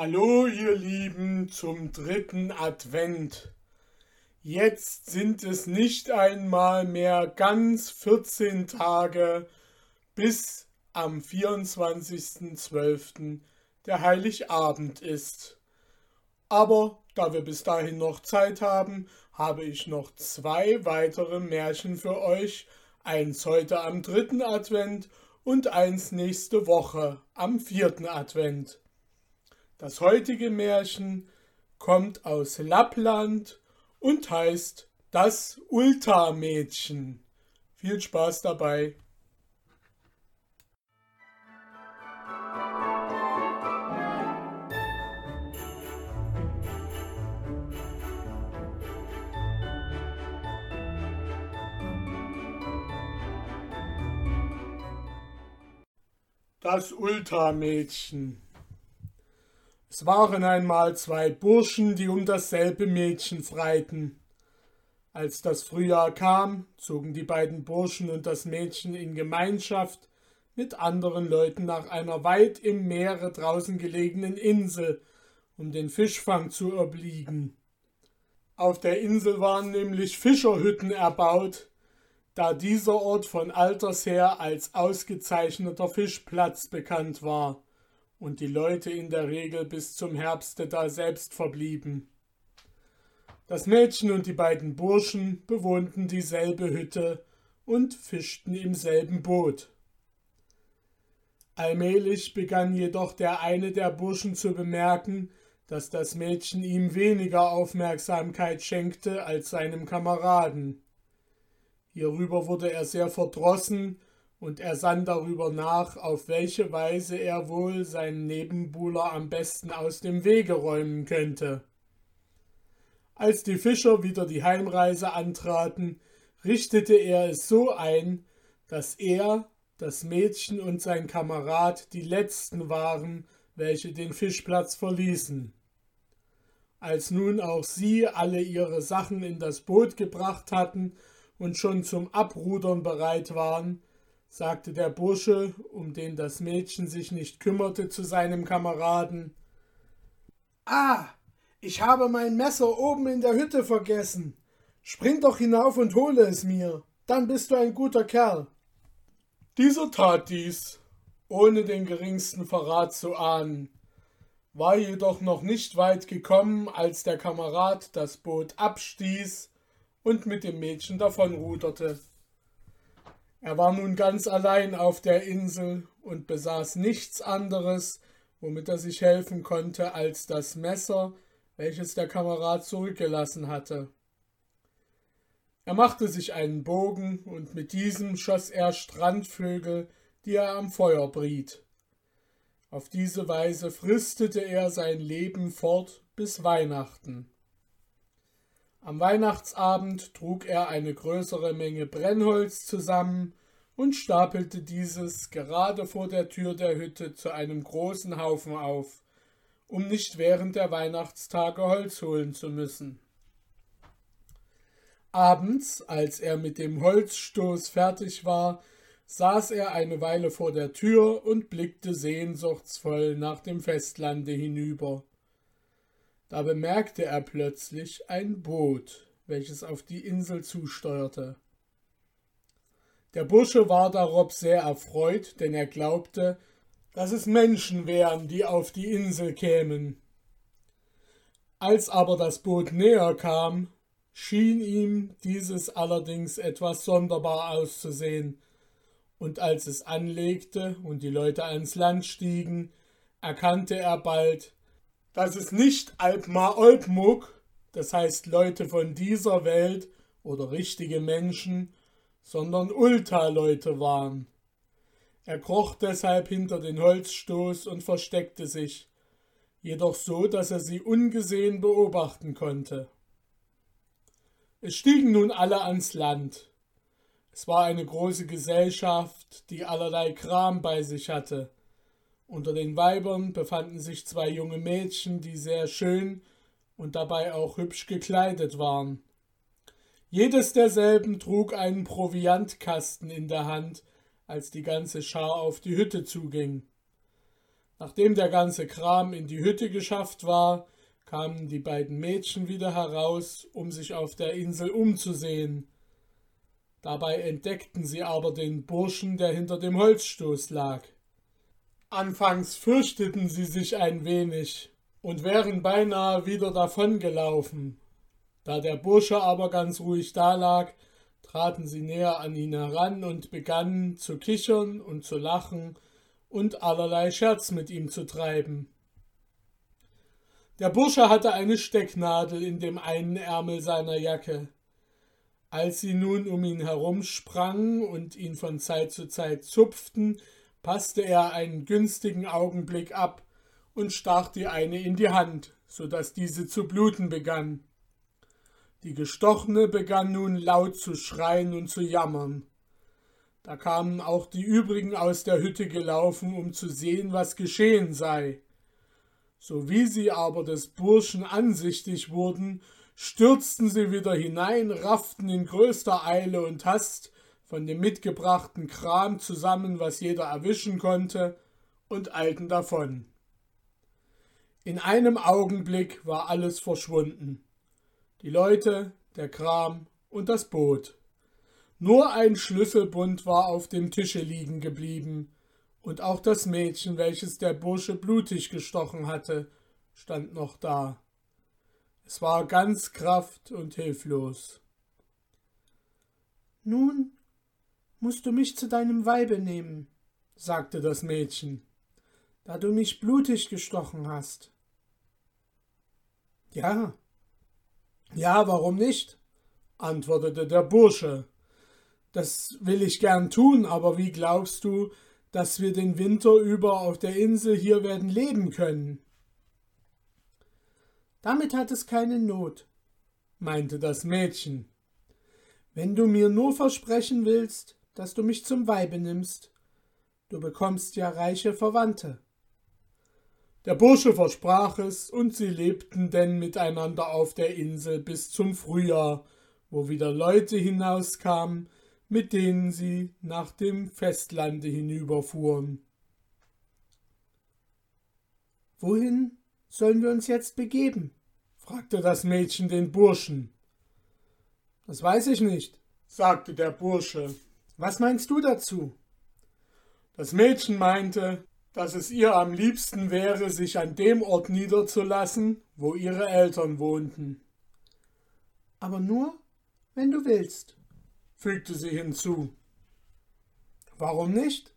Hallo ihr Lieben zum dritten Advent. Jetzt sind es nicht einmal mehr ganz 14 Tage bis am 24.12. der Heiligabend ist. Aber da wir bis dahin noch Zeit haben, habe ich noch zwei weitere Märchen für euch, eins heute am dritten Advent und eins nächste Woche am vierten Advent. Das heutige Märchen kommt aus Lappland und heißt Das Ultamädchen. Viel Spaß dabei. Das Ultramädchen. Es waren einmal zwei Burschen, die um dasselbe Mädchen freiten. Als das Frühjahr kam, zogen die beiden Burschen und das Mädchen in Gemeinschaft mit anderen Leuten nach einer weit im Meere draußen gelegenen Insel, um den Fischfang zu obliegen. Auf der Insel waren nämlich Fischerhütten erbaut, da dieser Ort von alters her als ausgezeichneter Fischplatz bekannt war und die Leute in der Regel bis zum Herbste da selbst verblieben. Das Mädchen und die beiden Burschen bewohnten dieselbe Hütte und fischten im selben Boot. Allmählich begann jedoch der eine der Burschen zu bemerken, dass das Mädchen ihm weniger Aufmerksamkeit schenkte als seinem Kameraden. Hierüber wurde er sehr verdrossen und er sann darüber nach, auf welche Weise er wohl seinen Nebenbuhler am besten aus dem Wege räumen könnte. Als die Fischer wieder die Heimreise antraten, richtete er es so ein, dass er, das Mädchen und sein Kamerad die letzten waren, welche den Fischplatz verließen. Als nun auch sie alle ihre Sachen in das Boot gebracht hatten und schon zum Abrudern bereit waren, sagte der Bursche, um den das Mädchen sich nicht kümmerte, zu seinem Kameraden. Ah, ich habe mein Messer oben in der Hütte vergessen. Spring doch hinauf und hole es mir, dann bist du ein guter Kerl. Dieser tat dies, ohne den geringsten Verrat zu ahnen, war jedoch noch nicht weit gekommen, als der Kamerad das Boot abstieß und mit dem Mädchen davonruderte. Er war nun ganz allein auf der Insel und besaß nichts anderes, womit er sich helfen konnte, als das Messer, welches der Kamerad zurückgelassen hatte. Er machte sich einen Bogen und mit diesem schoss er Strandvögel, die er am Feuer briet. Auf diese Weise fristete er sein Leben fort bis Weihnachten. Am Weihnachtsabend trug er eine größere Menge Brennholz zusammen und stapelte dieses gerade vor der Tür der Hütte zu einem großen Haufen auf, um nicht während der Weihnachtstage Holz holen zu müssen. Abends, als er mit dem Holzstoß fertig war, saß er eine Weile vor der Tür und blickte sehnsuchtsvoll nach dem Festlande hinüber. Da bemerkte er plötzlich ein Boot, welches auf die Insel zusteuerte. Der Bursche war darob sehr erfreut, denn er glaubte, dass es Menschen wären, die auf die Insel kämen. Als aber das Boot näher kam, schien ihm dieses allerdings etwas sonderbar auszusehen, und als es anlegte und die Leute ans Land stiegen, erkannte er bald, dass es nicht Alpmar Olpmuk, das heißt Leute von dieser Welt oder richtige Menschen, sondern Ulta-Leute waren. Er kroch deshalb hinter den Holzstoß und versteckte sich, jedoch so, dass er sie ungesehen beobachten konnte. Es stiegen nun alle ans Land. Es war eine große Gesellschaft, die allerlei Kram bei sich hatte. Unter den Weibern befanden sich zwei junge Mädchen, die sehr schön und dabei auch hübsch gekleidet waren. Jedes derselben trug einen Proviantkasten in der Hand, als die ganze Schar auf die Hütte zuging. Nachdem der ganze Kram in die Hütte geschafft war, kamen die beiden Mädchen wieder heraus, um sich auf der Insel umzusehen. Dabei entdeckten sie aber den Burschen, der hinter dem Holzstoß lag. Anfangs fürchteten sie sich ein wenig und wären beinahe wieder davongelaufen. Da der Bursche aber ganz ruhig dalag, traten sie näher an ihn heran und begannen zu kichern und zu lachen und allerlei Scherz mit ihm zu treiben. Der Bursche hatte eine Stecknadel in dem einen Ärmel seiner Jacke. Als sie nun um ihn herumsprangen und ihn von Zeit zu Zeit zupften, passte er einen günstigen Augenblick ab und stach die eine in die Hand, so dass diese zu bluten begann. Die Gestochene begann nun laut zu schreien und zu jammern. Da kamen auch die übrigen aus der Hütte gelaufen, um zu sehen, was geschehen sei. So wie sie aber des Burschen ansichtig wurden, stürzten sie wieder hinein, rafften in größter Eile und Hast von dem mitgebrachten Kram zusammen, was jeder erwischen konnte, und eilten davon. In einem Augenblick war alles verschwunden. Die Leute, der Kram und das Boot. Nur ein Schlüsselbund war auf dem Tische liegen geblieben, und auch das Mädchen, welches der Bursche blutig gestochen hatte, stand noch da. Es war ganz kraft und hilflos. Nun musst du mich zu deinem Weibe nehmen, sagte das Mädchen, da du mich blutig gestochen hast. Ja, ja, warum nicht? antwortete der Bursche das will ich gern tun, aber wie glaubst du, dass wir den Winter über auf der Insel hier werden leben können? Damit hat es keine Not, meinte das Mädchen. Wenn du mir nur versprechen willst, dass du mich zum Weibe nimmst, du bekommst ja reiche Verwandte. Der Bursche versprach es, und sie lebten denn miteinander auf der Insel bis zum Frühjahr, wo wieder Leute hinauskamen, mit denen sie nach dem Festlande hinüberfuhren. Wohin sollen wir uns jetzt begeben? fragte das Mädchen den Burschen. Das weiß ich nicht, sagte der Bursche. Was meinst du dazu? Das Mädchen meinte, dass es ihr am liebsten wäre, sich an dem Ort niederzulassen, wo ihre Eltern wohnten. Aber nur, wenn du willst fügte sie hinzu. Warum nicht?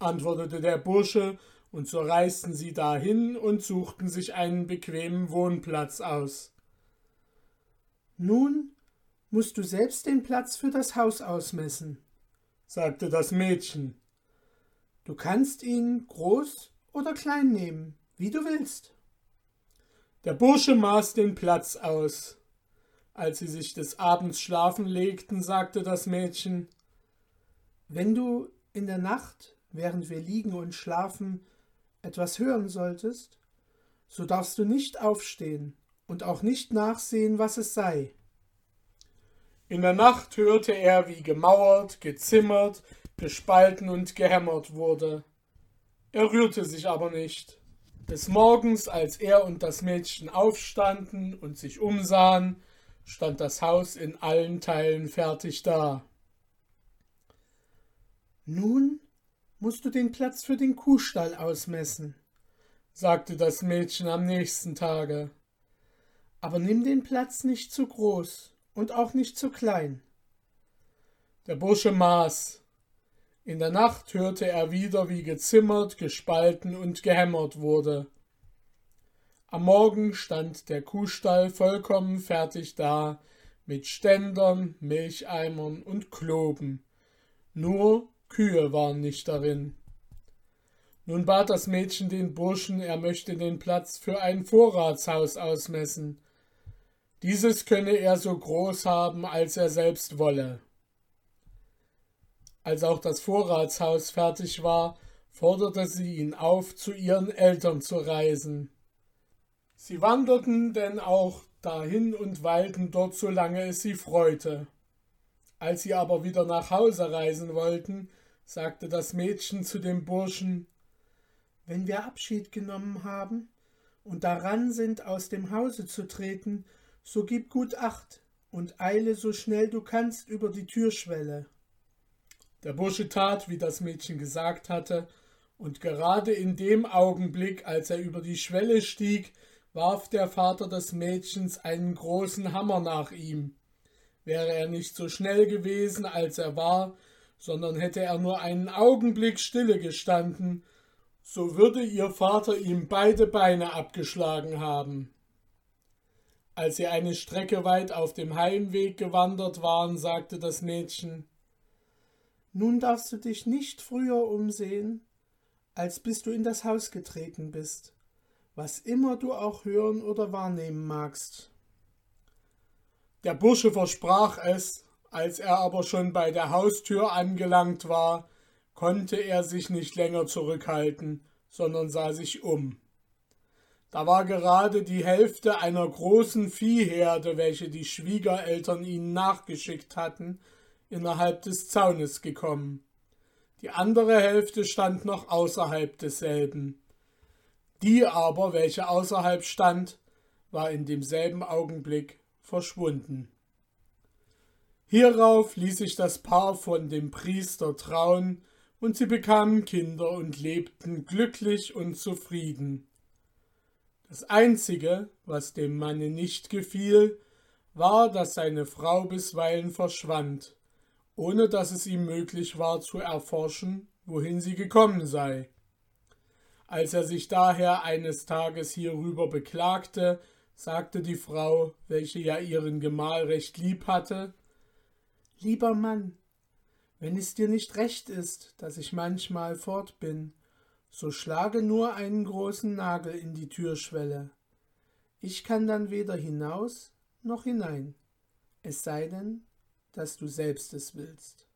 antwortete der Bursche, und so reisten sie dahin und suchten sich einen bequemen Wohnplatz aus. Nun musst du selbst den Platz für das Haus ausmessen, sagte das Mädchen. Du kannst ihn groß oder klein nehmen, wie du willst. Der Bursche maß den Platz aus. Als sie sich des Abends schlafen legten, sagte das Mädchen Wenn du in der Nacht, während wir liegen und schlafen, etwas hören solltest, so darfst du nicht aufstehen und auch nicht nachsehen, was es sei. In der Nacht hörte er, wie gemauert, gezimmert, gespalten und gehämmert wurde. Er rührte sich aber nicht. Des Morgens, als er und das Mädchen aufstanden und sich umsahen, stand das Haus in allen Teilen fertig da. Nun musst du den Platz für den Kuhstall ausmessen, sagte das Mädchen am nächsten Tage. Aber nimm den Platz nicht zu groß und auch nicht zu klein. Der Bursche maß. In der Nacht hörte er wieder, wie gezimmert, gespalten und gehämmert wurde. Am Morgen stand der Kuhstall vollkommen fertig da, mit Ständern, Milcheimern und Kloben. Nur Kühe waren nicht darin. Nun bat das Mädchen den Burschen, er möchte den Platz für ein Vorratshaus ausmessen. Dieses könne er so groß haben, als er selbst wolle. Als auch das Vorratshaus fertig war, forderte sie ihn auf, zu ihren Eltern zu reisen. Sie wanderten denn auch dahin und weilten dort, solange es sie freute. Als sie aber wieder nach Hause reisen wollten, sagte das Mädchen zu dem Burschen wenn wir Abschied genommen haben und daran sind, aus dem Hause zu treten, so gib gut acht und eile so schnell du kannst über die Türschwelle. Der Bursche tat, wie das Mädchen gesagt hatte, und gerade in dem Augenblick, als er über die Schwelle stieg, warf der Vater des Mädchens einen großen Hammer nach ihm. Wäre er nicht so schnell gewesen, als er war, sondern hätte er nur einen Augenblick stille gestanden, so würde ihr Vater ihm beide Beine abgeschlagen haben. Als sie eine Strecke weit auf dem Heimweg gewandert waren, sagte das Mädchen Nun darfst du dich nicht früher umsehen, als bis du in das Haus getreten bist, was immer du auch hören oder wahrnehmen magst. Der Bursche versprach es, als er aber schon bei der Haustür angelangt war, konnte er sich nicht länger zurückhalten, sondern sah sich um. Da war gerade die Hälfte einer großen Viehherde, welche die Schwiegereltern ihnen nachgeschickt hatten, innerhalb des Zaunes gekommen. Die andere Hälfte stand noch außerhalb desselben. Die aber, welche außerhalb stand, war in demselben Augenblick verschwunden. Hierauf ließ sich das Paar von dem Priester trauen, und sie bekamen Kinder und lebten glücklich und zufrieden. Das Einzige, was dem Manne nicht gefiel, war, dass seine Frau bisweilen verschwand, ohne dass es ihm möglich war zu erforschen, wohin sie gekommen sei. Als er sich daher eines Tages hierüber beklagte, sagte die Frau, welche ja ihren Gemahl recht lieb hatte, Lieber Mann, wenn es dir nicht recht ist, dass ich manchmal fort bin, so schlage nur einen großen Nagel in die Türschwelle. Ich kann dann weder hinaus noch hinein, es sei denn, dass du selbst es willst.